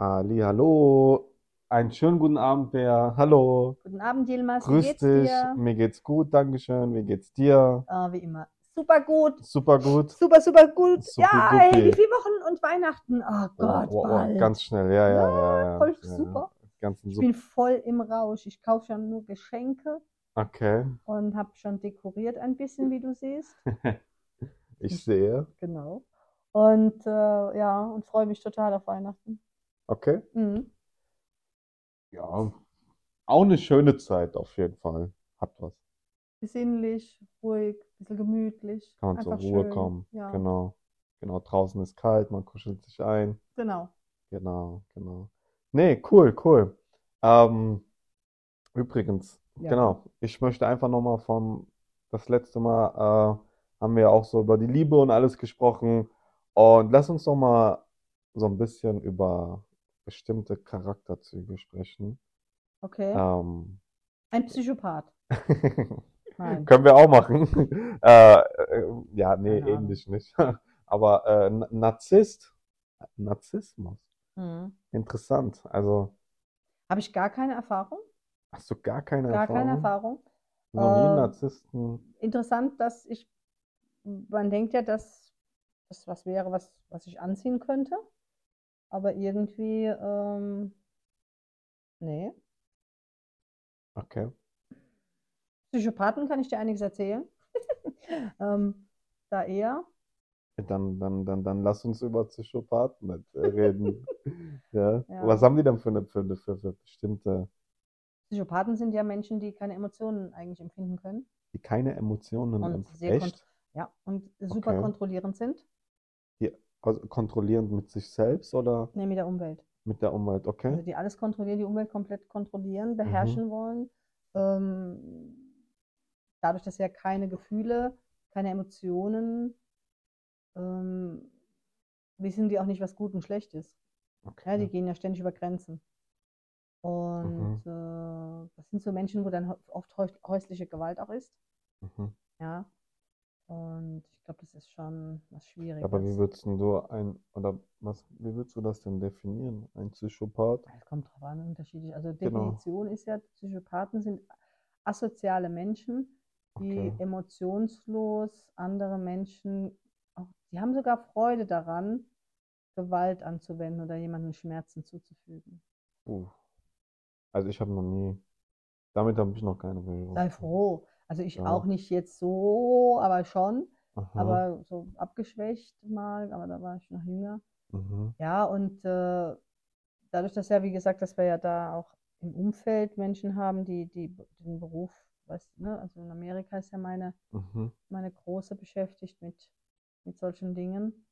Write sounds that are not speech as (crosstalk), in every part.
Ali, hallo. Einen schönen guten Abend, Bea. Hallo. Guten Abend, Yilmaz. Wie Grüß geht's dich. dir? Mir geht's gut, Dankeschön. Wie geht's dir? Äh, wie immer. Super gut. Super gut. Super, super gut. Ja, Supi-dupi. ey, wie viele Wochen und Weihnachten? Oh Oh, Gott, oh, oh, bald. ganz schnell. Ja, ja, ja, ja. voll ja, super. Ja. Ich super. bin voll im Rausch. Ich kaufe schon nur Geschenke Okay. und habe schon dekoriert ein bisschen, wie du siehst. (laughs) Ich sehe. Genau. Und äh, ja, und freue mich total auf Weihnachten. Okay. Mhm. Ja. Auch eine schöne Zeit auf jeden Fall. Hat was. Besinnlich, ruhig, bisschen gemütlich. Kann man zur Einfach Ruhe schön. kommen. Ja, Genau. Genau. Draußen ist kalt, man kuschelt sich ein. genau. Genau, genau. Nee, cool, cool. Ähm, übrigens, Ja. genau, ich möchte einfach nochmal vom, das letzte Mal äh, haben wir auch so über die Liebe und alles gesprochen. Und lass uns doch mal so ein bisschen über bestimmte Charakterzüge sprechen. Okay. Ähm, Ein Psychopath. (laughs) Können wir auch machen. (laughs) Äh, äh, ja, nee, Keine Ahnung. ähnlich nicht. (laughs) Aber äh, Narzisst, Narzissmus, Mhm. interessant. Also Habe ich gar keine Erfahrung? hast du gar keine Gar keine Erfahrung? Erfahrung. Noch nie Ähm, Narzissten. Interessant, dass ich, man denkt ja, dass das was wäre, was, was ich anziehen könnte. Aber irgendwie, ähm, nee. Okay. Psychopathen kann ich dir einiges erzählen. (laughs) ähm, da eher. Dann, dann, dann, dann lass uns über Psychopathen äh, reden. (laughs) Ja. Ja. Was haben die denn für eine, für, eine- für, für bestimmte, Psychopathen sind ja Menschen, die keine Emotionen eigentlich empfinden können. die keine Emotionen Und empf- sehr kont- echt? Ja, und super Okay. kontrollierend sind. Die, also kontrollierend mit sich selbst oder Nee, mit der Umwelt. mit der Umwelt? Also Okay. die alles kontrollieren, die Umwelt komplett kontrollieren, beherrschen wollen. Ähm, dadurch, dass sie ja keine Gefühle, keine Emotionen, ähm, wissen die auch nicht, was gut und schlecht ist. Ja, die Okay. gehen ja ständig über Grenzen. Und äh, das sind so Menschen, wo dann oft häus- häusliche Gewalt auch ist. Mhm. Ja. Und ich glaube, das ist schon was Schwieriges. Aber wie würdest du ein, oder was, wie würdest du das denn definieren? Ein Psychopath? Es kommt drauf an, unterschiedlich. Also Genau. Definition ist ja, Psychopathen sind asoziale Menschen, die Okay. emotionslos andere Menschen, auch, die haben sogar Freude daran, Gewalt anzuwenden oder jemandem Schmerzen zuzufügen. Uh. Also ich habe noch nie, damit habe ich noch keine Berührung. Sei froh. Also ich Ja. auch nicht jetzt so, aber schon, Aha. aber so abgeschwächt mal, aber da war ich noch jünger. Mhm. Ja, und äh, dadurch, dass ja, wie gesagt, dass wir ja da auch im Umfeld Menschen haben, die, die den Beruf, weißt, ne, also in Amerika ist ja meine, Mhm. meine Große beschäftigt mit, mit solchen Dingen.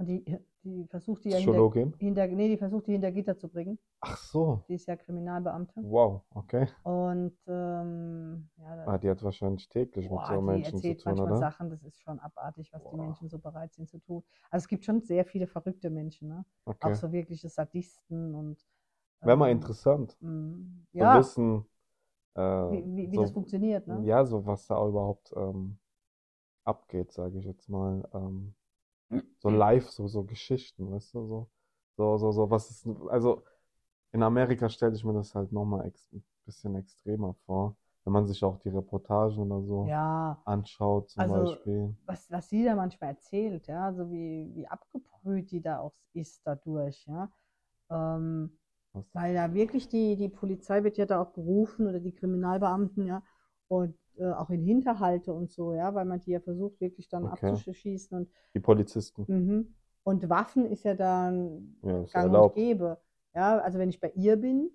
Und die, die versucht die ja hinter, hinter, nee, die versucht die hinter Gitter zu bringen. Ach so. Die ist ja Kriminalbeamte. Wow, okay. Und ähm, ja, Ah, die hat wahrscheinlich täglich mit boah, so die Menschen zu erzählt tun, manchmal oder? Sachen, das ist schon abartig, was die Boah. Menschen so bereit sind zu tun. Also es gibt schon sehr viele verrückte Menschen, ne? Auch Okay. so wirkliche Sadisten und Wäre mal ähm, interessant Mm, zu Ja, wissen, äh, wie, wie, wie so, das funktioniert, ne? ja, so was da überhaupt ähm, abgeht, sage ich jetzt mal. Ähm, so live, so, so Geschichten, weißt du, so, so, so, so, was ist, also in Amerika stelle ich mir das halt nochmal ex ein bisschen extremer vor, wenn man sich auch die Reportagen oder so Ja, anschaut, zum also Beispiel. was, was sie da manchmal erzählt, ja, so wie, wie abgebrüht die da auch ist dadurch, ja. Ähm, weil da wirklich die, die Polizei wird ja da auch gerufen oder die Kriminalbeamten, ja, und äh, auch in Hinterhalte und so, ja, weil man die ja versucht, wirklich dann Okay. abzuschießen und die Polizisten, Mhm. Und Waffen ist ja dann ja, ist gang und erlaubt. gäbe. Ja, also wenn ich bei ihr bin,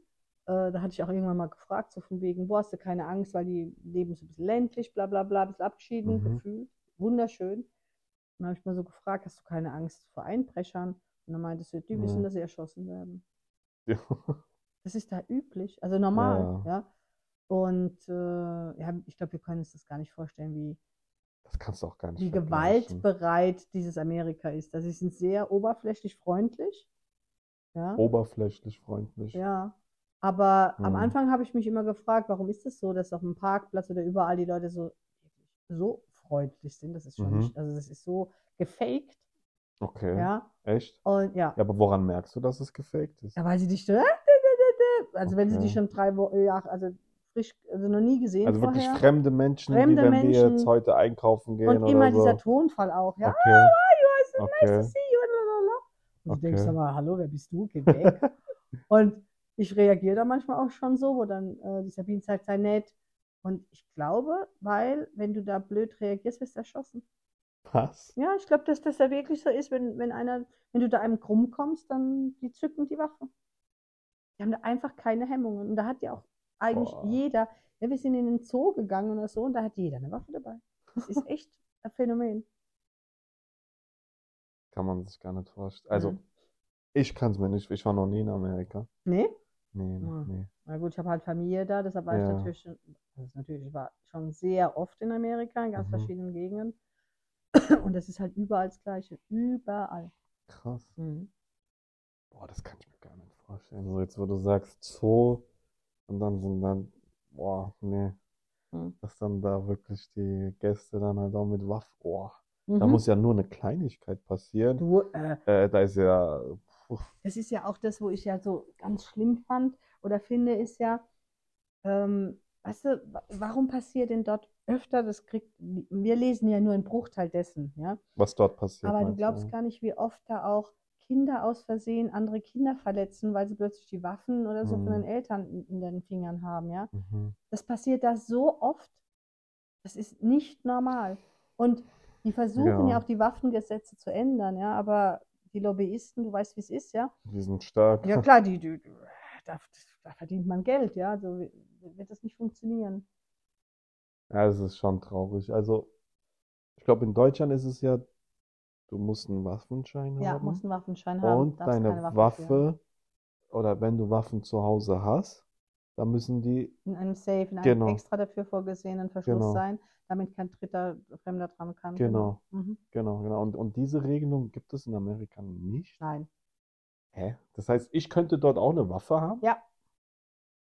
äh, da hatte ich auch irgendwann mal gefragt, so von wegen, boah, hast du keine Angst, weil die leben so ein bisschen ländlich, bla bla bla, bisschen abgeschieden, Mhm. gefühlt, wunderschön. Und dann habe ich mal so gefragt, hast du keine Angst vor Einbrechern? Und dann meinte sie, die wissen, Mhm. dass sie erschossen werden. Ja. (laughs) Das ist da üblich, also normal, Ja. ja. Und äh, ja, ich glaube, wir können uns das gar nicht vorstellen, wie, Das kannst du auch gar nicht wie gewaltbereit dieses Amerika ist. Also sie sind sehr oberflächlich freundlich. Ja, Oberflächlich freundlich. ja. Aber am Mhm. Anfang habe ich mich immer gefragt, warum ist es so, dass auf dem Parkplatz oder überall die Leute so, so freundlich sind. Das ist schon Mhm. nicht, also das ist so gefaked. Okay. Ja. Echt? Und ja. Ja, aber woran merkst du, dass es gefaked ist? Ja, weil sie dich. (laughs) Also wenn sie Okay. dich schon drei Wochen, ja, also frisch, also noch nie gesehen Also wirklich vorher. fremde Menschen, wie Fremde wenn wir jetzt Menschen. heute einkaufen gehen Und immer so. dieser Tonfall auch, ja. Okay. Ah, you are so nice Okay. to see you. Und du denkst Okay. aber, hallo, wer bist du? Geh weg. (laughs) Und ich reagiere da manchmal auch schon so, wo dann äh, die Sabine sagt, sei nett. Und ich glaube, weil, wenn du da blöd reagierst, wirst du erschossen. Was? Ja, ich glaube, dass das da wirklich so ist, wenn, wenn einer, wenn du da einem krumm kommst, dann die zücken die Waffe. Die haben da einfach keine Hemmungen. Und da hat ja auch eigentlich Boah. jeder, ja, wir sind in den Zoo gegangen oder so, und da hat jeder eine Waffe dabei. Das ist echt (laughs) ein Phänomen. Kann man sich gar nicht vorstellen. Also, Mhm. ich kann es mir nicht. Ich war noch nie in Amerika. Nee? Nee, noch Ah. nie. Na gut, ich habe halt Familie da, deshalb war ich Ja. natürlich schon, also natürlich, ich war schon sehr oft in Amerika, in ganz Mhm. verschiedenen Gegenden. (clears throat) Und das ist halt überall das Gleiche. Überall. Krass. Mhm. Boah, das kann ich mir gar nicht vorstellen. So jetzt, wo du sagst Zoo und dann sind dann, boah, nee, Mhm. dass dann da wirklich die Gäste dann halt auch mit Waffen, boah, da Mhm. muss ja nur eine Kleinigkeit passieren. Du, äh, Äh, da ist ja, puh, Das ist ja auch das, wo ich ja so ganz schlimm fand oder finde, ist ja, ähm, weißt du, wa- warum passiert denn dort öfter, das kriegt, wir lesen ja nur einen Bruchteil dessen, ja, was dort passiert. aber du glaubst ja? gar nicht, wie oft da auch Kinder aus Versehen andere Kinder verletzen, weil sie plötzlich die Waffen oder so von den Mhm. Eltern in, den Fingern haben, ja. Mhm. Das passiert da so oft, das ist nicht normal. Und die versuchen ja, Ja. auch die Waffengesetze zu ändern, ja, aber die Lobbyisten, du weißt, wie es ist, ja. Die sind stark. Ja klar, die, die, (laughs) da, da verdient man Geld, ja. Also wi- wird das nicht funktionieren. Ja, es ist schon traurig. Also, ich glaube, in Deutschland ist es ja, du musst einen Waffenschein Ja, haben musst einen Waffenschein haben, und deine Waffe führen. Oder wenn du Waffen zu Hause hast, dann müssen die, In einem Safe, in einem Genau. extra dafür vorgesehenen Verschluss Genau. sein, damit kein dritter Fremder dran kann. Genau. Mhm. genau, genau. Und, und diese Regelung gibt es in Amerika nicht. Nein. Hä? Das heißt, ich könnte dort auch eine Waffe haben? Ja.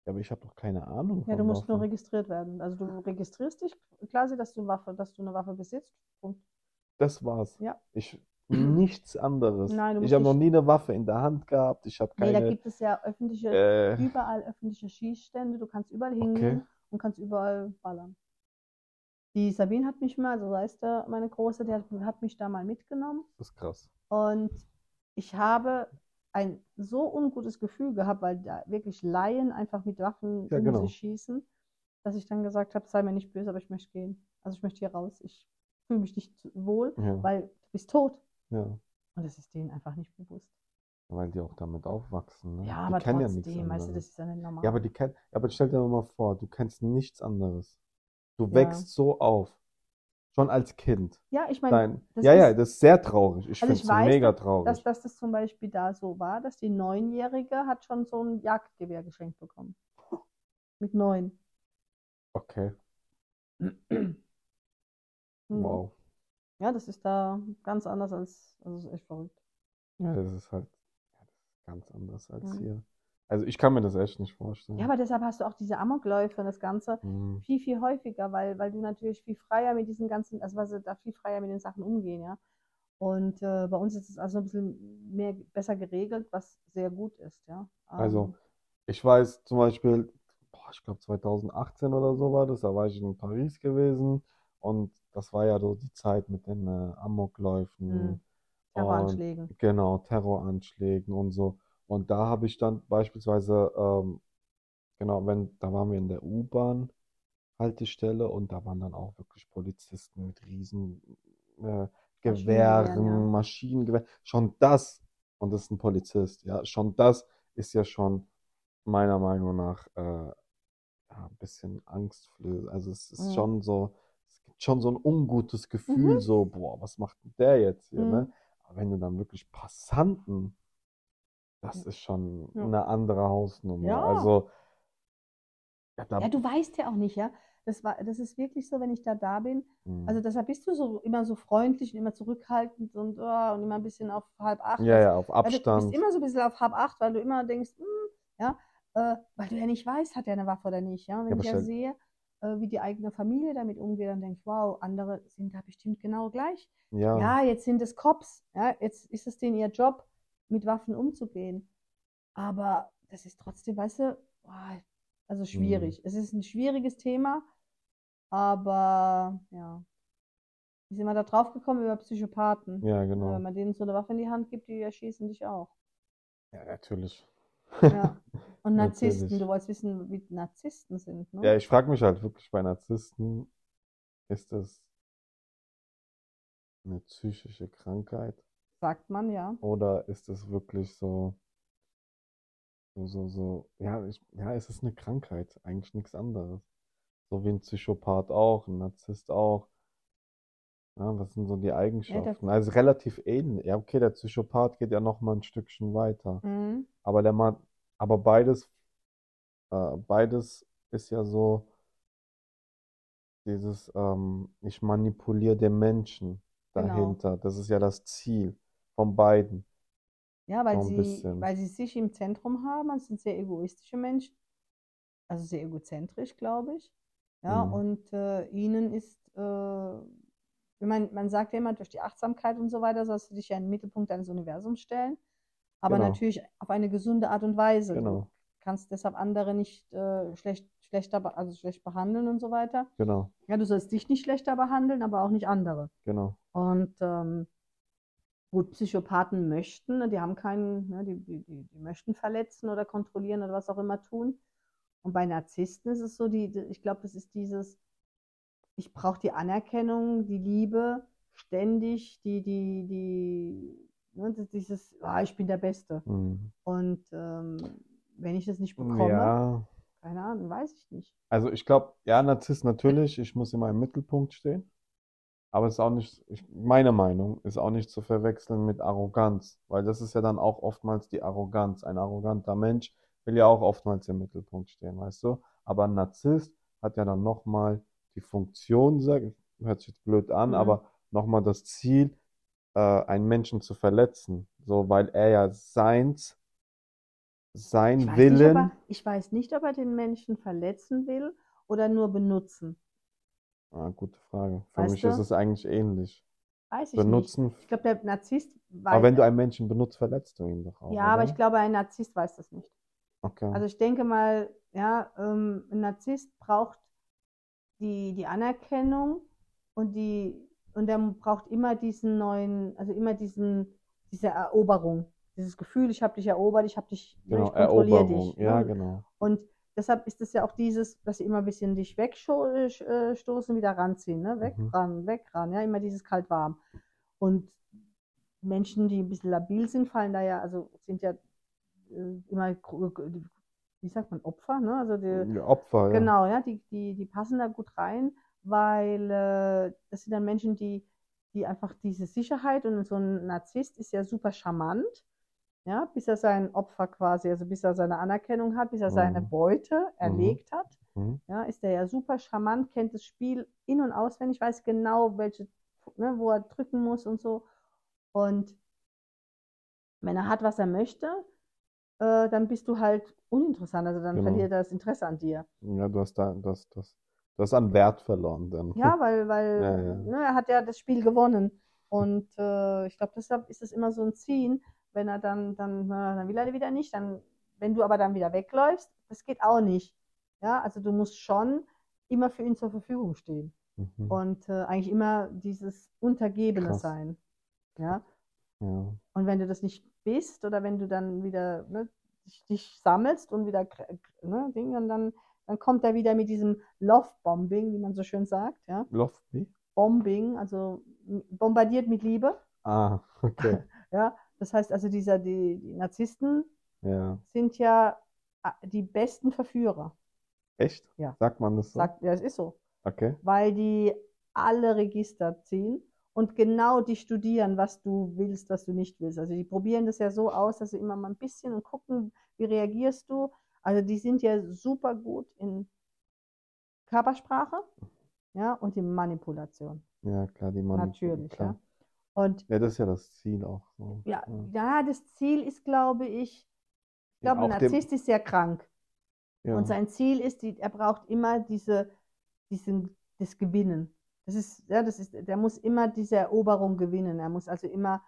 Ja, aber ich habe doch keine Ahnung Ja, du musst nur Waffen. registriert werden. Also du registrierst dich quasi, dass du Waffe, dass du eine Waffe besitzt. Punkt. Das war's. Ja. Ich, nichts anderes. Nein, Ich habe noch nie eine Waffe in der Hand gehabt. Ich habe Nee, da keine, gibt es ja öffentliche, äh, überall öffentliche Schießstände. Du kannst überall hingehen okay. und kannst überall ballern. Die Sabine hat mich mal, so heißt er, meine Große, die hat, hat mich da mal mitgenommen. Das ist krass. Und ich habe ein so ungutes Gefühl gehabt, weil da wirklich Laien einfach mit Waffen Ja, um genau. sich schießen, dass ich dann gesagt habe, sei mir nicht böse, aber ich möchte gehen. Also ich möchte hier raus. Ich fühle mich nicht wohl, Ja, weil du bist tot. ja. Und das ist denen einfach nicht bewusst. Weil die auch damit aufwachsen. Ne? Ja, Die aber kennen ja nichts trotzdem, weißt du, das ist ja nicht normal. Ja, aber die kennen, ja, aber stell dir mal vor, du kennst nichts anderes. Du Ja. wächst so auf. Schon als Kind. ja, ich meine, ja, ja, ist- das ist sehr traurig. Ich Also finde es mega traurig. dass, dass das zum Beispiel da so war, dass die Neunjährige hat schon so ein Jagdgewehr geschenkt bekommen. Mit neun. Okay. (clears throat) wow. Ja, das ist da ganz anders als, also das ist echt verrückt. Ja, das ist halt ja, das ist ganz anders als Mhm. hier. Also ich kann mir das echt nicht vorstellen. Ja, aber deshalb hast du auch diese Amokläufe und das Ganze Mhm. viel, viel häufiger, weil, weil du natürlich viel freier mit diesen ganzen, also weil sie da viel freier mit den Sachen umgehen, ja. Und äh, bei uns ist es also ein bisschen mehr, besser geregelt, was sehr gut ist, ja. Also, Ähm, Ich weiß zum Beispiel, boah, ich glaube 2018 oder so war das, da war ich in Paris gewesen und das war ja so die Zeit mit den äh, Amokläufen Mhm. und Terroranschlägen. genau, Terroranschlägen und so. Und da habe ich dann beispielsweise, ähm, genau, wenn, da waren wir in der U-Bahn-Haltestelle und da waren dann auch wirklich Polizisten mit riesen äh, Maschinengewehren, Gewehren, ja. Maschinengewehr. Schon das, und das ist ein Polizist, ja, schon das ist ja schon meiner Meinung nach äh, ja, ein bisschen angstflößend. Also es ist Mhm. schon so, schon so ein ungutes Gefühl, Mhm. so, boah, was macht der jetzt hier, ne? Mhm. Aber wenn du dann wirklich Passanten, das ist schon Ja. eine andere Hausnummer. Ja. Also, ja, Ja, du weißt ja auch nicht, ja. Das war, das ist wirklich so, wenn ich da da bin. Mhm. Also deshalb bist du so immer so freundlich und immer zurückhaltend und, oh, und immer ein bisschen auf halb acht. ja, Das- ja, auf Ja, du Abstand. bist immer so ein bisschen auf halb acht, weil du immer denkst, hm, ja, äh, weil du ja nicht weißt, hat er eine Waffe oder nicht, ja. Und wenn Ja, ich ja sehe, wie die eigene Familie damit umgeht, dann denkst du, wow, andere sind da bestimmt genau gleich. Ja, Ja, jetzt sind es Cops, ja, jetzt ist es denen ihr Job, mit Waffen umzugehen. Aber das ist trotzdem, weißt du, also schwierig. Es ist ein schwieriges Thema, aber ja. Wie sind wir da drauf gekommen über Psychopathen? ja, Ja, genau. Wenn man denen so eine Waffe in die Hand gibt, die erschießen dich auch. Ja, natürlich. Ja. (laughs) Und Narzissten, Natürlich. du wolltest wissen, wie Narzissten sind, ne? Ja, ich frage mich halt wirklich bei Narzissten, ist das eine psychische Krankheit Sagt man, ja. oder ist es wirklich so, so, so, so, ja, ich, ja, es ist eine Krankheit, eigentlich nichts anderes. So wie ein Psychopath auch, ein Narzisst auch. Ja, was sind so die Eigenschaften? Also relativ ähnlich. Ja, okay, der Psychopath geht ja noch mal ein Stückchen weiter. Mhm. Aber der Mann, aber beides, äh, beides ist ja so dieses, ähm, ich manipuliere den Menschen Genau. dahinter. Das ist ja das Ziel von beiden. Ja, weil ein sie, bisschen. weil sie sich im Zentrum haben, und sind sehr egoistische Menschen, also sehr egozentrisch, glaube ich. Ja, Mhm. und äh, ihnen ist, äh, meine, man sagt ja immer, durch die Achtsamkeit und so weiter sollst du dich ja in den Mittelpunkt deines Universums stellen, aber Genau. natürlich auf eine gesunde Art und Weise. Du Genau, kannst deshalb andere nicht äh, schlecht, schlechter, also schlecht behandeln und so weiter. genau, Ja, du sollst dich nicht schlechter behandeln, aber auch nicht andere. genau. Und ähm, gut, Psychopathen möchten, ne, die haben keinen, ne, die, die, die, die möchten verletzen oder kontrollieren oder was auch immer tun. Und bei Narzissten ist es so, die, die, ich glaube, das ist dieses, ich brauche die Anerkennung, die Liebe, ständig, die, die, die, ne, dieses, ah, ich bin der Beste. Mhm. Und ähm, wenn ich das nicht bekomme, Ja, keine Ahnung, weiß ich nicht. also ich glaube, ja, Narzisst natürlich, ich muss immer im Mittelpunkt stehen. Aber es ist auch nicht, ich, meine Meinung ist auch nicht zu verwechseln mit Arroganz, weil das ist ja dann auch oftmals die Arroganz. Ein arroganter Mensch will ja auch oftmals im Mittelpunkt stehen, weißt du? Aber ein Narzisst hat ja dann nochmal die Funktion, sag, hört sich jetzt blöd an, Mhm. aber nochmal das Ziel, äh, einen Menschen zu verletzen. So, weil er ja seins, sein Ich weiß nicht, Willen, er, ich weiß nicht, ob er den Menschen verletzen will oder nur benutzen. ah, gute Frage. Für Weißt mich du? ist es eigentlich ähnlich. Weiß ich nicht. Benutzen, Ich glaube, der Narzisst aber weiß, wenn du einen Menschen benutzt, verletzt du ihn doch auch, ja, aber oder? ich glaube, ein Narzisst weiß das nicht. Okay. Also ich denke mal, ja, ähm, ein Narzisst braucht die, die Anerkennung und die, und der braucht immer diesen neuen, also immer diesen, diese Eroberung, dieses Gefühl, ich habe dich erobert, ich habe dich, Genau, ich kontrolliere dich. Ja, ne? genau. Und deshalb ist es ja auch dieses, dass sie immer ein bisschen dich wegstoßen, wieder ranziehen, ne? Weg, Mhm. ran, weg, ran, ja, immer dieses kalt-warm. Und Menschen, die ein bisschen labil sind, fallen da ja, also sind ja äh, immer, gro- wie sagt man, Opfer, ne? Also die, Ja, Opfer, ja. Genau, ja, die, die, die passen da gut rein, weil äh, das sind dann Menschen, die, die einfach diese Sicherheit und so ein Narzisst ist ja super charmant, ja, bis er sein Opfer quasi, also bis er seine Anerkennung hat, bis er seine Mhm. Beute erlegt hat, Mhm. ja, ist er ja super charmant, kennt das Spiel in- und auswendig, weiß genau, welche, ne, wo er drücken muss und so. Und wenn er hat, was er möchte, äh, dann bist du halt uninteressant, also dann Genau. verliert er das Interesse an dir. Ja, du hast da, das, das, du hast an Wert verloren dann. Ja, weil, weil (laughs) Ja, ja. Ne, er hat ja das Spiel gewonnen. Und äh, ich glaube, deshalb ist es immer so ein Ziehen, wenn er dann, dann, na, dann will er wieder nicht. Dann, wenn du aber dann wieder wegläufst, das geht auch nicht. Ja, also du musst schon immer für ihn zur Verfügung stehen. Mhm. Und äh, eigentlich immer dieses Untergebene Krass. sein. Ja. Ja. Und wenn du das nicht bist oder wenn du dann wieder ne, dich, dich sammelst und wieder ne, Ding, dann, dann kommt er wieder mit diesem Love-Bombing, wie man so schön sagt, ja. Lofty? Bombing, also bombardiert mit Liebe. Ah, okay. (laughs) Ja, das heißt also, dieser, die, die Narzissten Ja. sind ja ah, die besten Verführer. Echt? Ja. Sagt man das so? Sagt, ja, es ist so. Okay. Weil die alle Register ziehen und genau die studieren, was du willst, was du nicht willst. Also die probieren das ja so aus, dass sie immer mal ein bisschen und gucken, wie reagierst du. Also die sind ja super gut in Körpersprache, ja, und in Manipulation. Ja, klar, die Mann. Natürlich, klar. ja. Und Ja, das ist ja das Ziel auch so. Ja, Ja. das Ziel ist, glaube ich, ich glaube, ein Narzisst ist sehr krank. Ja. Und sein Ziel ist, die, er braucht immer diese, diesen, das Gewinnen. Das ist, ja, das ist, der muss immer diese Eroberung gewinnen. Er muss also immer,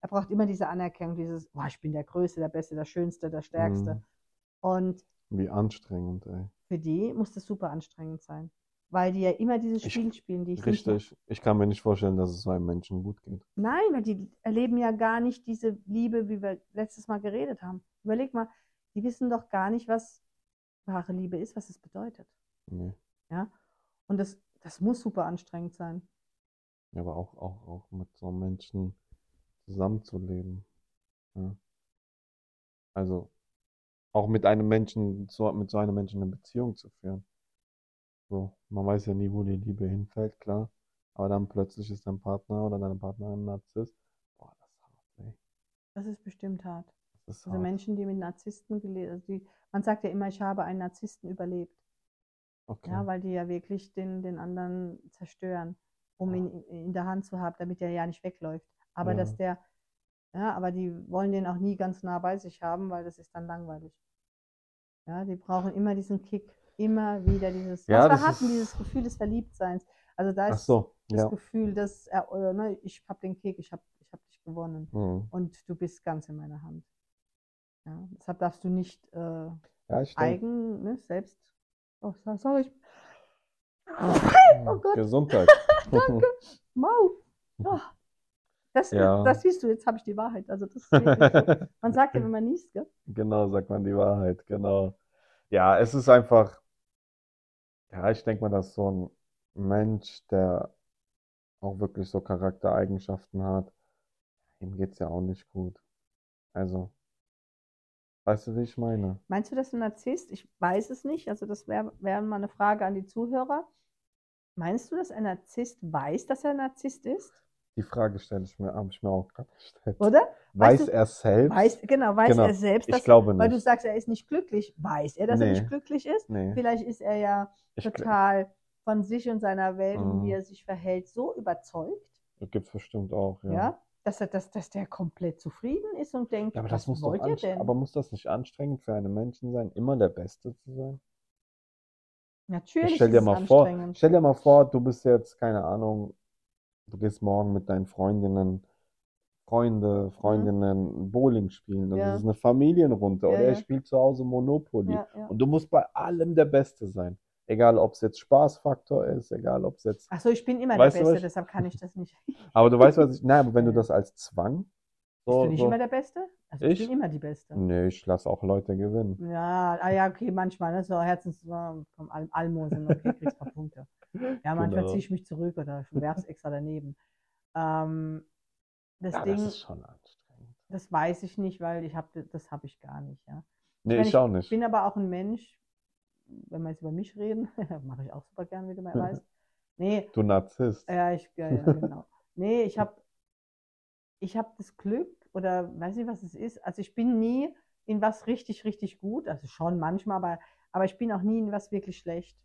er braucht immer diese Anerkennung, dieses, oh, ich bin der Größte, der Beste, der Schönste, der Stärkste. Mhm. Und Wie anstrengend, ey. für die muss das super anstrengend sein. Weil die ja immer dieses Ich- Spiel spielen, die ich nicht mag. Richtig. Ich kann mir nicht vorstellen, dass es so einem Menschen gut geht. Nein, weil die erleben ja gar nicht diese Liebe, wie wir letztes Mal geredet haben. Überleg mal, die wissen doch gar nicht, was wahre Liebe ist, was es bedeutet. Nee. Und das, das muss super anstrengend sein. Ja, aber auch, auch, auch mit so Menschen zusammenzuleben. Ja. Also auch mit einem Menschen, so, mit so einem Menschen eine Beziehung zu führen. So, man weiß ja nie, wo die Liebe hinfällt, klar. Aber dann plötzlich ist dein Partner oder deine Partnerin ein Narzisst. Boah, das ist hart, ey. Das ist bestimmt hart. Ist Also hart. Menschen, die mit Narzissten gelebt, also die, man sagt ja immer, ich habe einen Narzissten überlebt. Okay. Ja, weil die ja wirklich den, den anderen zerstören, um ihn in der Hand zu haben, damit er ja nicht wegläuft. Aber Ja. dass der, ja, aber die wollen den auch nie ganz nah bei sich haben, weil das ist dann langweilig. Ja, die brauchen immer diesen Kick, immer wieder dieses, Ja, was wir hatten, ist- dieses Gefühl des Verliebtseins. Also da ist so, das ja. Gefühl, dass er, oder, ne, ich habe den Kick, ich habe ich hab dich gewonnen Mhm. und du bist ganz in meiner Hand. Ja, deshalb darfst du nicht äh, Ja, eigen, ne, selbst. Oh, so- sorry, ich, oh Gott. Gesundheit. (laughs) Mau. Oh. (laughs) Das, Ja. das siehst du, jetzt habe ich die Wahrheit. Also das so. (laughs) Man sagt ja, wenn man niest, gell? Genau, sagt man die Wahrheit, genau. Ja, es ist einfach, ja, ich denke mal, dass so ein Mensch, der auch wirklich so Charaktereigenschaften hat, ihm geht's ja auch nicht gut. Also, weißt du, wie ich meine? Meinst du, das ist ein Narzisst? Ich weiß es nicht. Also das wäre wär mal eine Frage an die Zuhörer. Meinst du, dass ein Narzisst weiß, dass er ein Narzisst ist? Die Frage stelle ich mir, habe ich mir auch gerade gestellt. Oder? Weiß Weißt du- er selbst? Weiß, genau, weiß Genau. er selbst, Ich dass, glaube weil du nicht. sagst, er ist nicht glücklich. Weiß er, dass er Nee. nicht glücklich ist? Nee, Vielleicht ist er ja ich total von sich und seiner Welt und Mhm. wie er sich verhält, so überzeugt, gibt's bestimmt auch, ja, ja. dass, er, dass, dass der komplett zufrieden ist und denkt, Ja, aber das was wollt ihr denn? aber muss das nicht anstrengend für einen Menschen sein, immer der Beste zu sein? Natürlich stell ist dir es mal vor, anstrengend. stell dir mal vor, du bist jetzt, keine Ahnung, du gehst morgen mit deinen Freundinnen, Freunde, Freundinnen Bowling spielen. Und Mhm. Ja. das ist eine Familienrunde. Ja, Oder er spielt zu Hause Monopoly. Und du musst bei allem der Beste sein. Egal, ob es jetzt Spaßfaktor ist, egal, ob es jetzt. Ach so, ich bin immer der du, Beste, ich- deshalb kann ich das nicht. Aber du weißt, was ich. Nein, aber wenn du (laughs) das als Zwang. Bist So, du nicht so, immer der Beste? Also ich, Ich? bin immer die Beste. Nee, ich lasse auch Leute gewinnen. Ja, ah ja, okay, manchmal, ne, so Herzens vom Al Almosen, okay, kriegst ein paar Punkte. Ja, manchmal Genau. ziehe ich mich zurück oder werf's extra daneben. Ähm, das Ja, Ding, das das, ist schon anstrengend. weiß ich nicht, weil ich habe, das habe ich gar nicht, ja. Nee, meine, ich auch nicht. Ich bin aber auch ein Mensch, wenn wir jetzt über mich reden, (laughs) mache ich auch super gern, wie du mal (laughs) weißt. Nee, Du Narzisst. ja, ich, ja, ja, genau. Nee, ich habe ich hab das Glück oder weiß nicht, was es ist. Also ich bin nie in was richtig, richtig gut. Also schon manchmal, aber, aber ich bin auch nie in was wirklich schlecht.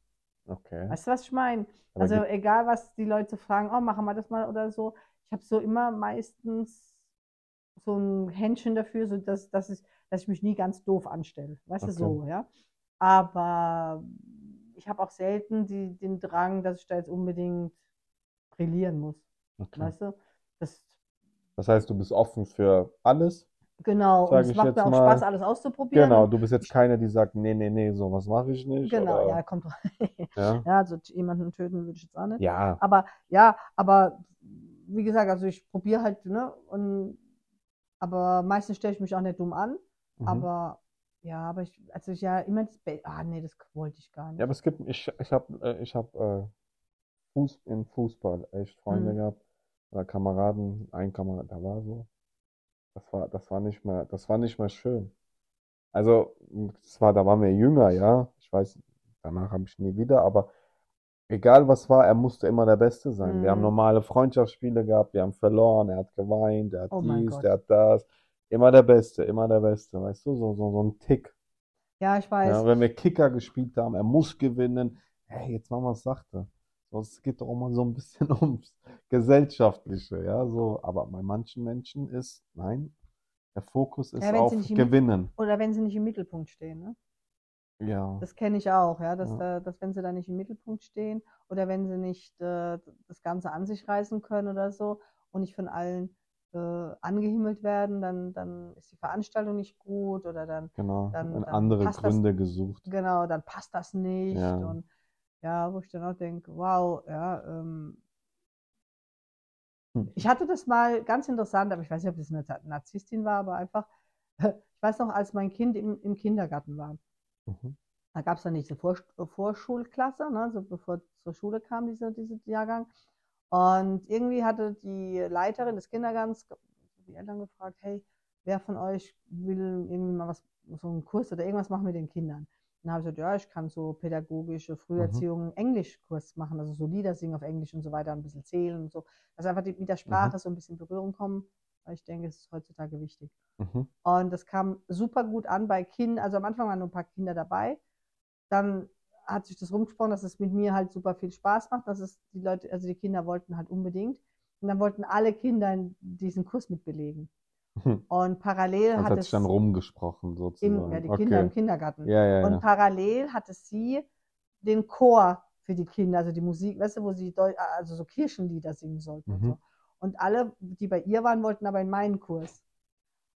Okay. Weißt du, was ich meine? Also egal, was die Leute fragen, oh, machen wir das mal oder so. Ich habe so immer meistens so ein Händchen dafür, so dass, dass, ich, dass ich mich nie ganz doof anstelle. Weißt du, Okay. so, ja. Aber ich habe auch selten die, den Drang, dass ich da jetzt unbedingt brillieren muss. Okay. Weißt du? Das, Das heißt, du bist offen für alles. genau, und es macht mir auch mal. Spaß, alles auszuprobieren. Genau, du bist jetzt keine, die sagt, nee, nee, nee, sowas mache ich nicht. Genau, oder, ja, kommt (laughs) ja. Ja, also jemanden töten würde ich jetzt auch nicht. Ja, Aber ja, aber wie gesagt, also ich probiere halt, ne? Und, aber meistens stelle ich mich auch nicht dumm an. mhm. Aber ja, aber ich, also ich ja immer das Be Ah, nee, das wollte ich gar nicht. Ja, aber es gibt, ich, ich habe äh, ich hab, äh, Fuß, in Fußball echt Freunde Mhm. gehabt oder Kameraden, ein Kamerad, der war so. Das war, das war nicht mehr, das war nicht mehr schön. Also, war, da waren wir jünger, ja. Ich weiß, danach habe ich nie wieder, aber egal was war, er musste immer der Beste sein. Wir haben Mhm. normale Freundschaftsspiele gehabt, wir haben verloren, er hat geweint, er hat Oh dies, der hat das. Immer der Beste, immer der Beste, weißt du, so, so, so ein Tick. Ja, ich weiß. Ja, wenn wir Kicker gespielt haben, er muss gewinnen. Hey, jetzt machen wir es sachte. Es geht doch mal so ein bisschen (laughs) ums Gesellschaftliche, ja, so. Aber bei manchen Menschen ist, nein, der Fokus ist Ja, auf im- Gewinnen. Oder wenn sie nicht im Mittelpunkt stehen, ne? Ja, Das kenne ich auch, ja, dass, ja, da, dass wenn sie da nicht im Mittelpunkt stehen oder wenn sie nicht äh, das Ganze an sich reißen können oder so und nicht von allen äh, angehimmelt werden, dann, dann ist die Veranstaltung nicht gut oder dann, genau. dann, dann andere passt das, Gründe gesucht. genau, dann passt das nicht Ja. und ja, wo ich dann auch denke, wow, ja, ähm, Hm. ich hatte das mal ganz interessant, aber ich weiß nicht, ob das eine Narzisstin war, aber einfach, (laughs) ich weiß noch, als mein Kind im, im Kindergarten war. Mhm. Da gab es dann diese Vor Vorschulklasse, ne, so bevor zur Schule kam, dieser diese Jahrgang. Und irgendwie hatte die Leiterin des Kindergartens die Eltern gefragt, hey, wer von euch will irgendwie mal was, so einen Kurs oder irgendwas machen mit den Kindern? Dann habe ich gesagt, ja, ich kann so pädagogische Mhm. Früherziehung, Englischkurs machen, also so Lieder singen auf Englisch und so weiter, ein bisschen zählen und so. Dass einfach mit der Mhm. Sprache so ein bisschen in Berührung kommen, weil ich denke, es ist heutzutage wichtig. Mhm. Und das kam super gut an bei Kindern. Also am Anfang waren nur ein paar Kinder dabei. Dann hat sich das rumgesprochen, dass es mit mir halt super viel Spaß macht. Dass es die Leute, also die Kinder wollten halt unbedingt. Und dann wollten alle Kinder diesen Kurs mitbelegen. Mhm. Und parallel Also hat hat sich dann es rumgesprochen, im, ja, sozusagen. die Kinder im Okay. Kindergarten. Ja, ja, Und ja. parallel hatte sie den Chor für die Kinder, also die Musik, weißt du, wo sie Deu also so Kirchenlieder singen sollten und Mhm. so. Und alle, die bei ihr waren, wollten aber in meinen Kurs.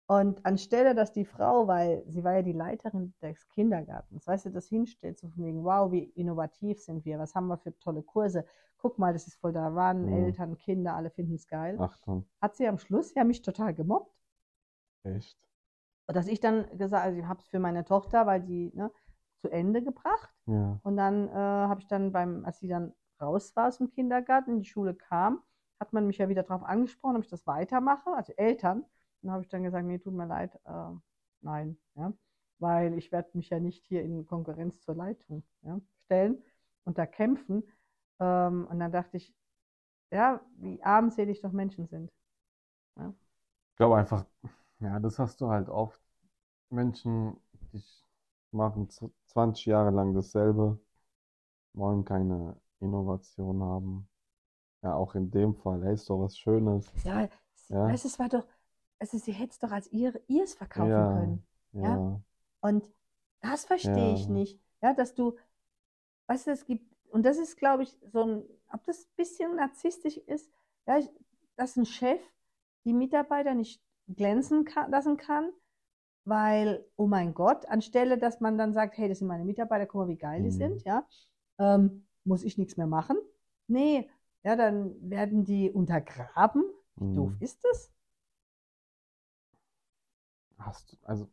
Und anstelle, dass die Frau, weil sie war ja die Leiterin des Kindergartens, weißt du, das hinstellt, so von wegen, wow, wie innovativ sind wir, was haben wir für tolle Kurse. Guck mal, das ist voll da ran, Mhm. Eltern, Kinder, alle finden es geil. Achtung, Hat sie am Schluss ja mich total gemobbt. Echt? Und dass ich dann gesagt, also ich habe es für meine Tochter, weil die ne, zu Ende gebracht. Ja. Und dann äh, habe ich dann beim, als sie dann raus war aus dem Kindergarten, in die Schule kam, hat man mich ja wieder darauf angesprochen, ob ich das weitermache, also Eltern. Dann habe ich dann gesagt, nee, tut mir leid, äh, nein, ja, weil ich werde mich ja nicht hier in Konkurrenz zur Leitung ja, stellen und da kämpfen. Ähm, und dann dachte ich, ja, wie armselig doch Menschen sind. Ja. Ich glaube einfach, ja, das hast du halt oft. Menschen, die machen z- 20 Jahre lang dasselbe, wollen keine Innovation haben. Ja, auch in dem Fall, hey, ist doch was Schönes. Ja, Ja. weißt es war doch, also sie hätte es doch als ihr, ihrs verkaufen Ja, können. Ja. ja, Und das verstehe ich nicht. Ja, dass du, weißt du, es gibt, und das ist, glaube ich, so ein, ob das ein bisschen narzisstisch ist, ja, dass ein Chef die Mitarbeiter nicht glänzen kann, lassen kann, weil, oh mein Gott, anstelle, dass man dann sagt, hey, das sind meine Mitarbeiter, guck mal, wie geil die Mhm. sind, ja, ähm, muss ich nichts mehr machen. Nee, ja, dann werden die untergraben. Wie doof Mhm. ist das? Hast also,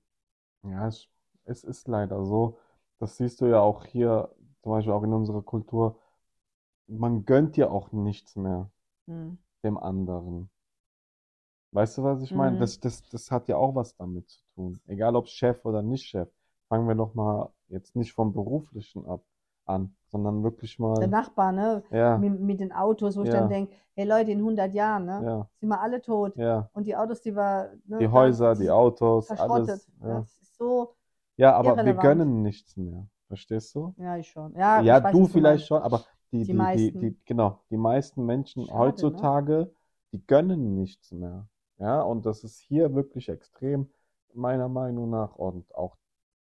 ja, es, es ist leider so. Das siehst du ja auch hier, zum Beispiel auch in unserer Kultur. Man gönnt ja auch nichts mehr Hm. dem anderen. Weißt du, was ich meine? Mhm. Das, das, das hat ja auch was damit zu tun. Egal ob Chef oder nicht Chef. Fangen wir doch mal jetzt nicht vom Beruflichen ab an, sondern wirklich Der mal, Nachbar, ne, ja, mit, mit den Autos, wo ich Ja. dann denke, hey Leute, in 100 Jahren, ne, ja, sind wir alle tot. ja. Und die Autos, die wir, ne, Die Häuser, die Autos, alles, Ja, ja. das ist so Ja, aber wir irrelevant. gönnen nichts mehr. Verstehst du? Ja, ich schon. Ja, Ja, ich weiß, du vielleicht schon, aber die, Die die, die, genau, die meisten Menschen Schade, ne? heutzutage, die gönnen nichts mehr. Ja, und das ist hier wirklich extrem, meiner Meinung nach. Und auch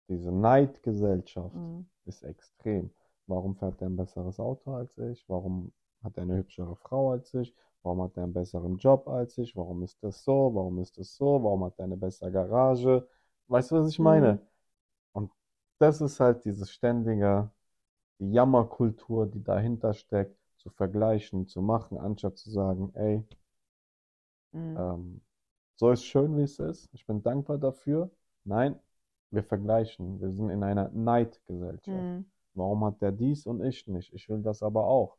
diese Neidgesellschaft Mhm. ist extrem. Warum fährt er ein besseres Auto als ich? Warum hat er eine hübschere Frau als ich? Warum hat er einen besseren Job als ich? Warum ist das so? Warum ist das so? Warum hat er eine bessere Garage? Weißt du, was ich meine? Mhm. Und das ist halt dieses ständige, die Jammerkultur, die dahinter steckt, zu vergleichen, zu machen, anstatt zu sagen, ey, Mhm. ähm, so ist schön, wie es ist. Ich bin dankbar dafür. Nein, wir vergleichen. Wir sind in einer Neidgesellschaft. Mhm. Warum hat der dies und ich nicht? Ich will das aber auch.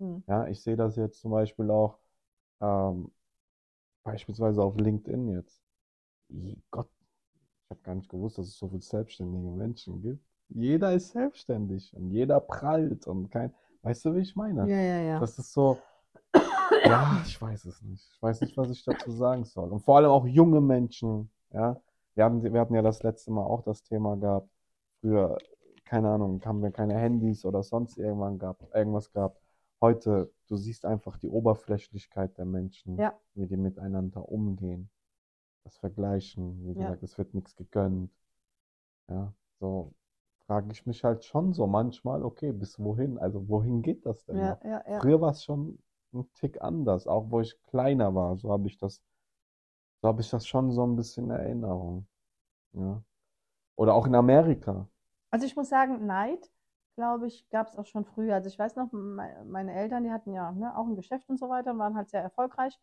Mhm. (coughs) Ja, ich sehe das jetzt zum Beispiel auch ähm, beispielsweise auf LinkedIn jetzt. Je- Gott, ich habe gar nicht gewusst, dass es so viele selbstständige Menschen gibt. Jeder ist selbstständig und jeder prallt und kein, weißt du, wie ich meine? Ja, ja, ja. Das ist so, ja, ich weiß es nicht. Ich weiß nicht, was ich dazu sagen soll. Und vor allem auch junge Menschen, ja. Wir haben, wir hatten ja das letzte Mal auch das Thema gehabt. Früher, keine Ahnung, haben wir keine Handys oder sonst irgendwann gehabt, irgendwas gehabt. Heute, du siehst einfach die Oberflächlichkeit der Menschen, Ja. wie die miteinander umgehen. Das Vergleichen, wie Ja. gesagt, es wird nichts gegönnt. Ja, so frage ich mich halt schon so manchmal, okay, bis wohin? Also wohin geht das denn Ja, ja, ja. Früher war es schon ein Tick anders, auch wo ich kleiner war, so habe ich das, so habe ich das schon so ein bisschen in Erinnerung. Ja. Oder auch in Amerika. Also ich muss sagen, Neid, glaube ich, gab es auch schon früher. Also ich weiß noch, mei- meine Eltern, die hatten ja ne, auch ein Geschäft und so weiter und waren halt sehr erfolgreich.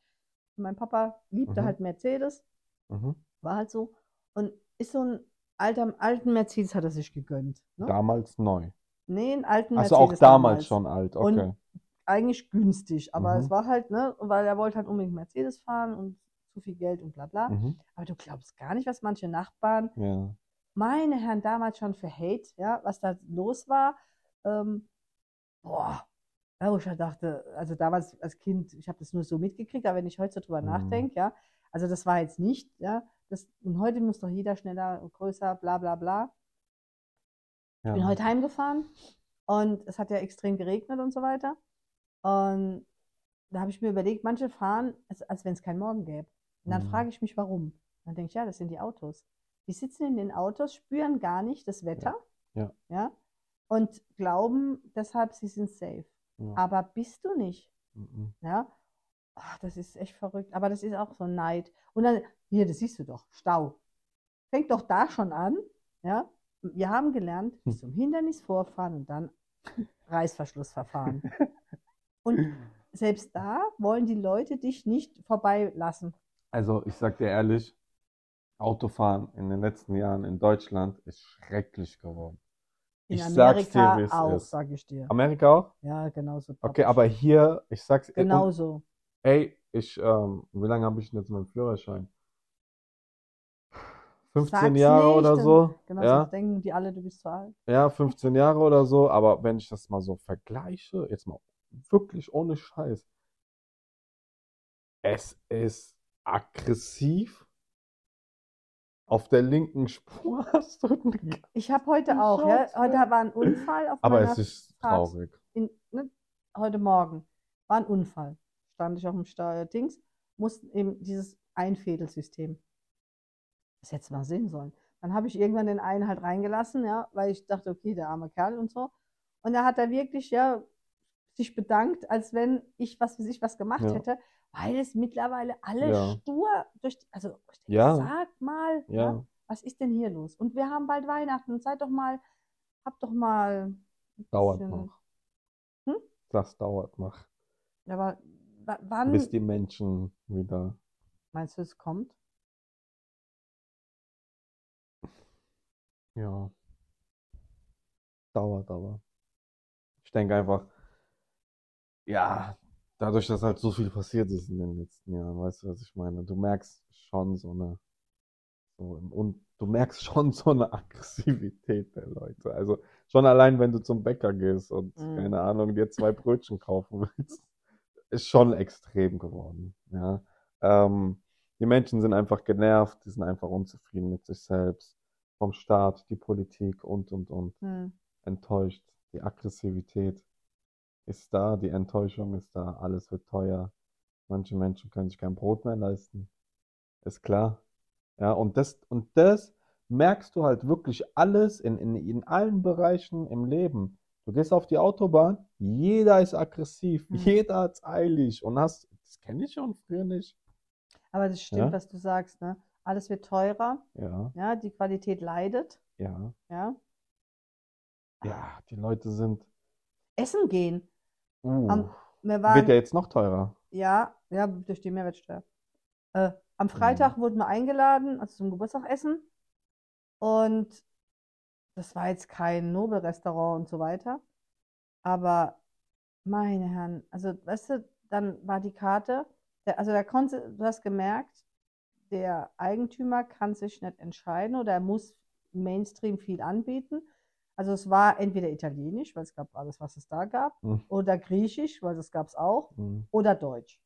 Und mein Papa liebte Mhm. halt Mercedes, Mhm. war halt so. Und ist so ein alter, alten Mercedes hat er sich gegönnt. Ne? Damals neu. Nee, einen alten Also auch Mercedes damals schon alt, Und okay. Eigentlich günstig, aber Mhm. es war halt, ne, weil er wollte halt unbedingt Mercedes fahren und zu viel Geld und bla bla. Mhm. Aber du glaubst gar nicht, was manche Nachbarn Ja. meine Herren damals schon für Hate, ja, was da los war. Ähm, boah, ja, wo ich halt dachte, also damals als Kind, ich habe das nur so mitgekriegt, aber wenn ich heute so drüber Mhm. nachdenke, ja, also das war jetzt nicht, ja, das, und heute muss doch jeder schneller und größer, bla bla bla. Ich bin Ja. heute heimgefahren und es hat ja extrem geregnet und so weiter. Und da habe ich mir überlegt, manche fahren, als, als wenn es keinen Morgen gäbe. Und dann Mhm. frage ich mich, warum. Dann denke ich, ja, das sind die Autos. Die sitzen in den Autos, spüren gar nicht das Wetter, Ja. ja, und glauben deshalb, sie sind safe. Ja. Aber bist du nicht, Mhm. ja. Ach, das ist echt verrückt. Aber das ist auch so ein Neid. Und dann, hier, das siehst du doch, Stau. Fängt doch da schon an, ja. Wir haben gelernt, Hm. bis zum Hindernis vorfahren und dann (laughs) Reißverschlussverfahren. (laughs) Und selbst da wollen die Leute dich nicht vorbeilassen. Also ich sag dir ehrlich, Autofahren in den letzten Jahren in Deutschland ist schrecklich geworden. In Ich sag's dir, Amerika wie es auch, ist. sage ich dir. Amerika auch? Ja, genauso. Okay, aber hier, ich sag's, Genauso. ey, ich, ähm, wie lange habe ich denn jetzt meinen Führerschein? 15 Sag's Jahre nicht, oder so, Genau, ja, denken die alle, du bist zu alt. ja, 15 Jahre oder so, aber wenn ich das mal so vergleiche, jetzt mal wirklich ohne Scheiß, es ist aggressiv. Auf der linken Spur (laughs) hast du einen Ich habe heute auch, ja, heute war ein Unfall auf Aber meiner es ist traurig. in, ne, heute Morgen war ein Unfall. Stand ich auf dem Steuer Dings, mussten eben dieses Einfädelsystem. Das hätte mal sehen sollen. Dann habe ich irgendwann den einen halt reingelassen, ja, weil ich dachte, okay, der arme Kerl und so. Und da hat er wirklich, ja, sich bedankt, als wenn ich was für sich was gemacht Ja. hätte, weil es mittlerweile alle Ja. stur durch, die- also, ich denke, Ja. sag mal, Ja. was ist denn hier los? Und wir haben bald Weihnachten, seid doch mal, habt doch mal Dauert bisschen- noch. Hm? Das dauert noch. Aber wa- wann Bis die Menschen wieder. meinst du, es kommt? Ja. Dauert aber. Ich denke einfach, ja, dadurch, dass halt so viel passiert ist in den letzten Jahren, weißt du, was ich meine? Du merkst schon so eine, so im, und du merkst schon so eine Aggressivität der Leute. Also schon allein, wenn du zum Bäcker gehst und, Mhm. keine Ahnung, dir zwei Brötchen kaufen willst, ist schon extrem geworden, ja. Ähm, die Menschen sind einfach genervt, die sind einfach unzufrieden mit sich selbst, vom Staat, die Politik und, und, und Hm. enttäuscht. Die Aggressivität ist da, die Enttäuschung ist da, alles wird teuer. Manche Menschen können sich kein Brot mehr leisten. Ist klar. Ja, und das, und das merkst du halt wirklich alles in, in, in allen Bereichen im Leben. Du gehst auf die Autobahn, jeder ist aggressiv, Mhm. jeder hat's eilig und hast, das kenne ich schon früher nicht. Aber das stimmt, Ja. was du sagst, ne? Alles wird teurer, Ja, ja, die Qualität leidet, ja, ja. ja, die Leute sind, Essen gehen. Uh, Am, wir wird waren, ja jetzt noch teurer. ja, ja, durch die Mehrwertsteuer. Äh, Mhm. am Freitag wurden wir eingeladen, also zum Geburtstagsessen. Und das war jetzt kein Nobelrestaurant und so weiter. Aber meine Herren, also weißt du, dann war die Karte, der, also da konnte, du hast gemerkt, der Eigentümer kann sich nicht entscheiden oder er muss Mainstream viel anbieten. Also es war entweder Italienisch, weil es gab alles, was es da gab, Hm. oder Griechisch, weil das gab es auch, Hm. oder Deutsch.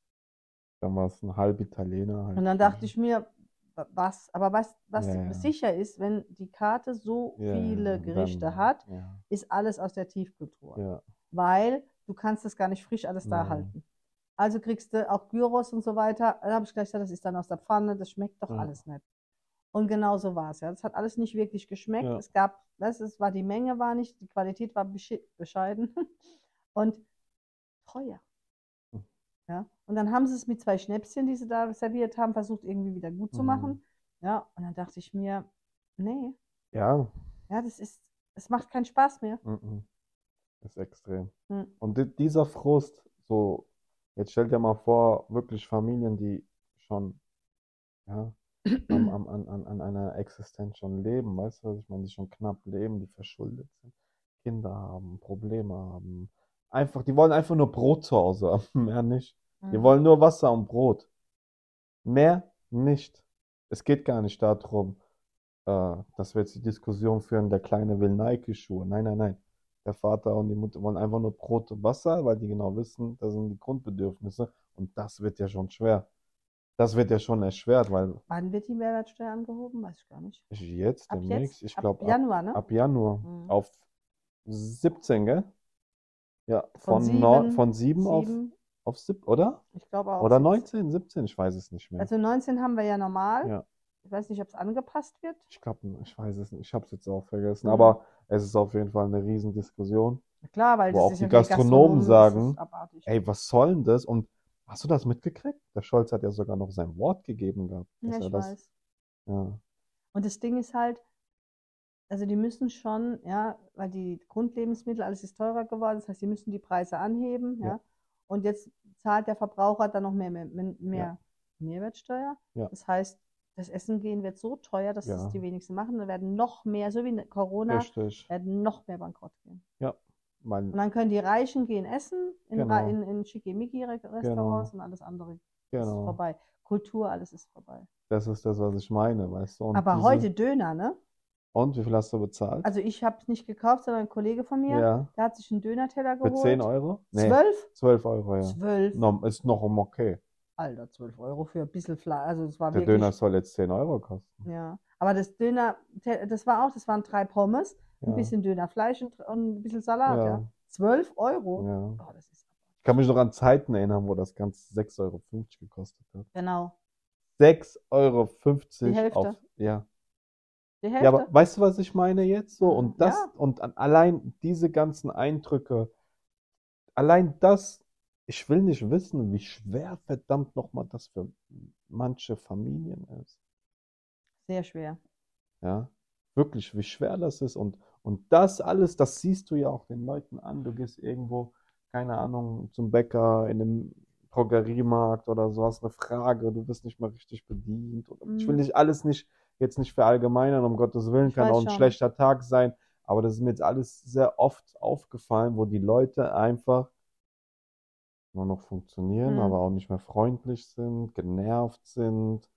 Dann war es ein halb Italiener, halb Und dann dachte ich mir, wa- was, aber was, was Ja, ja. sicher ist, wenn die Karte so Ja, viele Gerichte dann, hat, ist alles aus der Tiefkühltruhe. ja, Weil du kannst das gar nicht frisch alles da halten. Also kriegst du auch Gyros und so weiter. Da habe ich gleich gesagt, das ist dann aus der Pfanne, das schmeckt doch Ja. alles nicht. Und genau so war es, ja. Das hat alles nicht wirklich geschmeckt. Ja. Es gab, du, es war die Menge war nicht, die Qualität war bescheiden (laughs) und teuer. Hm. Ja. Und dann haben sie es mit zwei Schnäpschen, die sie da serviert haben, versucht irgendwie wieder gut zu Mhm. machen. Ja. Und dann dachte ich mir, nee, Ja, ja, das ist, es macht keinen Spaß mehr. mhm. ist extrem. Hm. Und di- dieser Frust, so, jetzt stell dir mal vor, wirklich Familien, die schon, ja, am, (clears throat) am, an, an, einer Existenz schon leben, weißt du, was ich meine, die schon knapp leben, die verschuldet sind, Kinder haben, Probleme haben. Einfach, die wollen einfach nur Brot zu Hause haben, (laughs) mehr nicht. Die Mhm. wollen nur Wasser und Brot. Mehr nicht. Es geht gar nicht darum, äh, dass wir jetzt die Diskussion führen, der Kleine will Nike-Schuhe. Nein, nein, nein. Der Vater und die Mutter wollen einfach nur Brot und Wasser, weil die genau wissen, das sind die Grundbedürfnisse. Und das wird ja schon schwer. Das wird ja schon erschwert, weil Wann wird die Mehrwertsteuer angehoben? Weiß ich gar nicht. ich jetzt Ab demnächst, jetzt? ich glaube ab, Januar, ne? ab Januar Mhm. auf 17, gell? Ja, Von von, sieben- von 7 auf, auf 7, oder? ich glaube auch. Oder sind's. 19, 17, ich weiß es nicht mehr. Also 19 haben wir ja normal. Ja. Ich weiß nicht, ob es angepasst wird. Ich glaube, ich weiß es nicht, ich habe es jetzt auch vergessen, Mhm. aber es ist auf jeden Fall eine Riesendiskussion. Klar, weil Wo auch ist die Gastronomen ist sagen. Ey, was soll denn das? Und hast du das mitgekriegt? Der Scholz hat ja sogar noch sein Wort gegeben gehabt, Ja, ich das, weiß. ja, Und das Ding ist halt, also die müssen schon, ja, weil die Grundlebensmittel, alles ist teurer geworden, das heißt, die müssen die Preise anheben, ja. Ja. Und jetzt zahlt der Verbraucher dann noch mehr, mehr, mehr Ja. Mehrwertsteuer. Ja. Das heißt, das Essen gehen wird so teuer, dass Ja. es die wenigsten machen. Da werden noch mehr, so wie in Corona, richtig, werden noch mehr bankrott gehen. Weil, Und dann können die Reichen gehen essen in, Genau. in, in Schickimicki-Restaurants und alles andere ist genau, vorbei. Kultur, alles ist vorbei. das ist das, was ich meine, weißt du? Und Aber diese, heute Döner, ne? und wie viel hast du bezahlt? Also ich habe es nicht gekauft, sondern ein Kollege von mir, Ja, der hat sich einen Döner-Teller für geholt. 10 Euro? Nee, Zwölf? 12 Euro, ja. Zwölf. No, ist noch um okay. Alter, zwölf Euro für ein bisschen Fleisch. Also es war Der wirklich. Döner soll jetzt 10 Euro kosten. Ja. Aber das Döner, das war auch, das waren drei Pommes, ein Ja, bisschen Dönerfleisch und, und ein bisschen Salat, ja. ja, Zwölf Euro? ja. Oh, das ist Ich kann mich noch an Zeiten erinnern, wo das Ganze 6,50 Euro gekostet hat. genau. 6,50 Euro Die Hälfte. auf, ja. Die Ja, Hälfte? aber weißt du, was ich meine jetzt so? Und Ja. das, und an, allein diese ganzen Eindrücke, allein das, ich will nicht wissen, wie schwer verdammt nochmal das für manche Familien ist. Sehr schwer. Ja, wirklich, wie schwer das ist. Und, und das alles, das siehst du ja auch den Leuten an. Du gehst irgendwo, keine Ahnung, zum Bäcker, in einem Drogeriemarkt oder so, hast eine Frage, du wirst nicht mal richtig bedient. Oder, Ich will Mhm. nicht alles nicht, jetzt nicht verallgemeinern, um Gottes Willen, Ich kann auch ein schon. schlechter Tag sein. Aber das ist mir jetzt alles sehr oft aufgefallen, wo die Leute einfach nur noch funktionieren, Mhm. aber auch nicht mehr freundlich sind, genervt sind.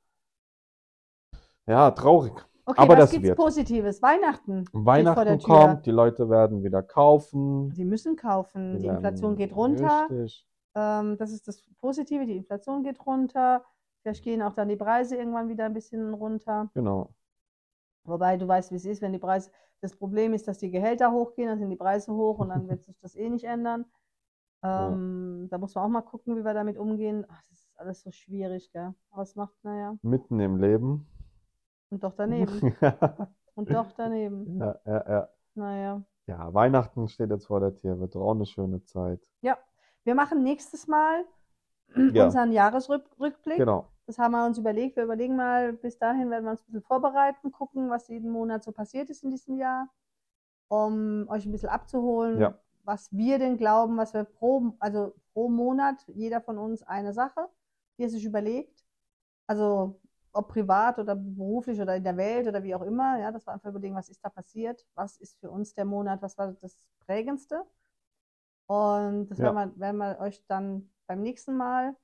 Ja, traurig. Okay, Aber was das gibt's wird. Positives? Weihnachten Weihnachten kommt, die Leute werden wieder kaufen. Sie müssen kaufen. Die Die Inflation geht runter. Richtig. Ähm, das ist das Positive. Die Inflation geht runter. Vielleicht gehen auch dann die Preise irgendwann wieder ein bisschen runter. Genau. Wobei du weißt, wie es ist, wenn die Preise. Das Problem ist, dass die Gehälter hochgehen, dann sind die Preise hoch und dann wird (laughs) sich das eh nicht ändern. Ähm, Da muss man auch mal gucken, wie wir damit umgehen. Ach, das ist alles so schwierig, gell? Aber es macht, naja. Mitten im Leben. Und doch daneben. (laughs) Und doch daneben. Ja, ja, ja. Naja. Ja, Weihnachten steht jetzt vor der Tür, wird auch eine schöne Zeit. Ja, wir machen nächstes Mal (clears throat) Ja. unseren Jahresrückblick. Genau. Das haben wir uns überlegt. Wir überlegen mal, bis dahin werden wir uns ein bisschen vorbereiten, gucken, was jeden Monat so passiert ist in diesem Jahr, um euch ein bisschen abzuholen, Ja. Was wir denn glauben, was wir pro, also pro Monat, jeder von uns eine Sache, die er sich überlegt. Also ob privat oder beruflich oder in der Welt oder wie auch immer, ja, dass wir einfach überlegen, was ist da passiert, was ist für uns der Monat, was war das Prägendste. Und das Ja. werden, wir, werden wir euch dann beim nächsten Mal.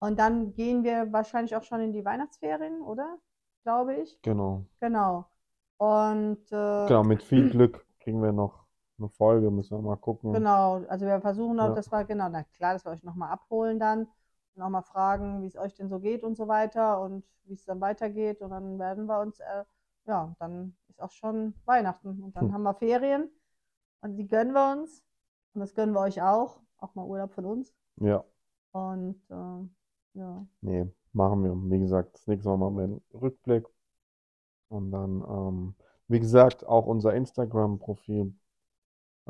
Und dann gehen wir wahrscheinlich auch schon in die Weihnachtsferien, oder? Glaube ich. Genau. Genau. Und äh, Genau, mit viel Glück kriegen wir noch eine Folge, müssen wir mal gucken. Genau, also wir versuchen auch, Ja. das war genau, na klar, dass wir euch nochmal abholen dann und auch mal fragen, wie es euch denn so geht und so weiter und wie es dann weitergeht. Und dann werden wir uns, äh, ja, dann ist auch schon Weihnachten und dann Hm. haben wir Ferien und die gönnen wir uns und das gönnen wir euch auch, auch mal Urlaub von uns. Ja, Und äh, ja, nee, machen wir. Wie gesagt, das nächste Mal machen wir einen Rückblick. Und dann, ähm, wie gesagt, auch unser Instagram-Profil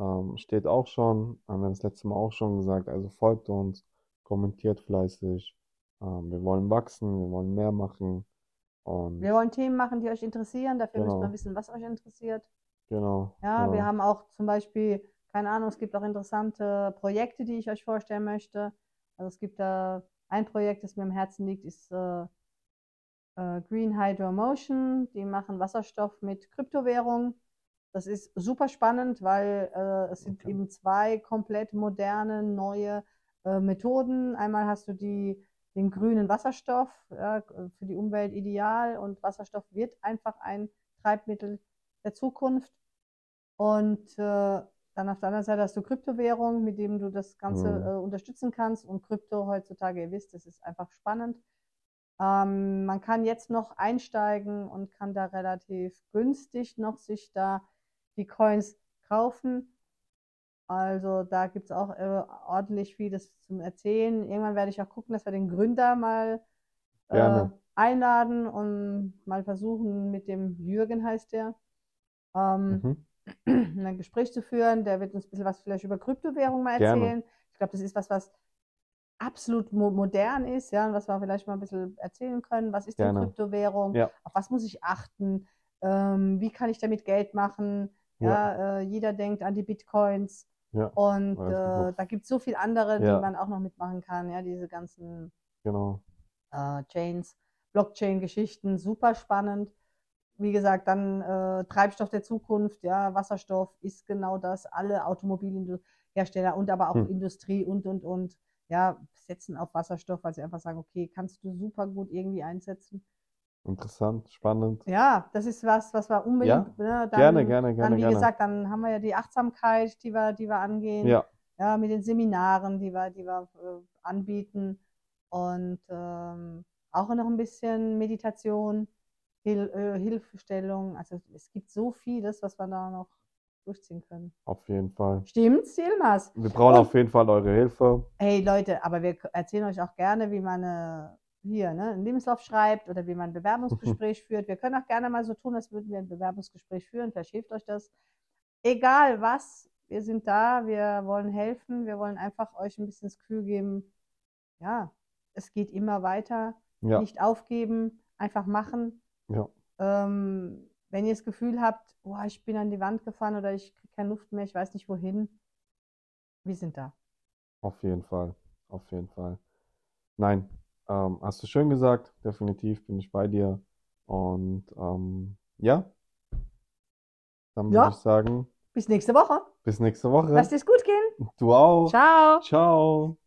ähm, steht auch schon, haben wir das letzte Mal auch schon gesagt, also folgt uns, kommentiert fleißig. Ähm, wir wollen wachsen, wir wollen mehr machen. Und Wir wollen Themen machen, die euch interessieren. Dafür müssen wir genau, wissen, was euch interessiert. genau, Ja, wir genau. haben auch zum Beispiel, keine Ahnung, es gibt auch interessante Projekte, die ich euch vorstellen möchte. Also es gibt da ein Projekt, das mir am Herzen liegt, ist äh, äh, Green Hydro Motion. Die machen Wasserstoff mit Kryptowährung. Das ist super spannend, weil äh, es sind Okay. eben zwei komplett moderne, neue äh, Methoden. Einmal hast du die, den grünen Wasserstoff, ja, für die Umwelt ideal und Wasserstoff wird einfach ein Treibmittel der Zukunft. Und äh, dann auf der anderen Seite hast du Kryptowährung, mit dem du das Ganze Mhm. äh, unterstützen kannst. Und Krypto heutzutage, ihr wisst, das ist einfach spannend. Ähm, man kann jetzt noch einsteigen und kann da relativ günstig noch sich da die Coins kaufen. Also da gibt es auch äh, ordentlich vieles zum Erzählen. Irgendwann werde ich auch gucken, dass wir den Gründer mal äh, Gerne. einladen und mal versuchen, mit dem Jürgen heißt der, ähm, Mhm. (clears throat) ein Gespräch zu führen. Der wird uns ein bisschen was vielleicht über Kryptowährung mal Gerne. erzählen. Ich glaube, das ist was, was absolut mo modern ist, ja, und was wir vielleicht mal ein bisschen erzählen können. Was ist denn Gerne. Kryptowährung? Ja, Auf was muss ich achten? Ähm, wie kann ich damit Geld machen? Ja, äh, jeder denkt an die Bitcoins. ja. Und äh, da gibt es so viel andere, die Ja, man auch noch mitmachen kann. Ja, diese ganzen genau. äh, Chains, Blockchain-Geschichten, super spannend. Wie gesagt, dann äh, Treibstoff der Zukunft, ja, Wasserstoff ist genau das. Alle Automobilhersteller und aber auch Hm. Industrie und, und, und, ja, setzen auf Wasserstoff, weil sie einfach sagen, okay, kannst du super gut irgendwie einsetzen. Interessant, spannend. Ja, das ist was, was wir Ja, unbedingt, ne, gerne, dann, gerne, dann, gerne, wie gerne. gesagt, dann haben wir ja die Achtsamkeit, die wir, die wir angehen, Ja, ja, mit den Seminaren, die wir, die wir äh, anbieten und ähm, auch noch ein bisschen Meditation, Hil äh, Hilfestellung. Also es gibt so vieles, was wir da noch durchziehen können. auf jeden Fall. Stimmt's, Yilmaz? Wir brauchen Und auf jeden Fall eure Hilfe. hey Leute, aber wir erzählen euch auch gerne, wie man äh, hier ne, einen Lebenslauf schreibt oder wie man ein Bewerbungsgespräch führt. Wir können auch gerne mal so tun, als würden wir ein Bewerbungsgespräch führen. Vielleicht hilft euch das. Egal was, wir sind da, wir wollen helfen, wir wollen einfach euch ein bisschen das Gefühl geben, ja, es geht immer weiter, Ja, nicht aufgeben, einfach machen. ja, Ähm, wenn ihr das Gefühl habt, boah, ich bin an die Wand gefahren oder ich kriege keine Luft mehr, ich weiß nicht wohin, wir sind da. auf jeden Fall. Auf jeden Fall. Nein, ähm, hast du schön gesagt. Definitiv bin ich bei dir. Und ähm, ja, dann würde Ja, ich sagen, bis nächste Woche. bis nächste Woche. es gut gehen. Du auch. Ciao. Ciao.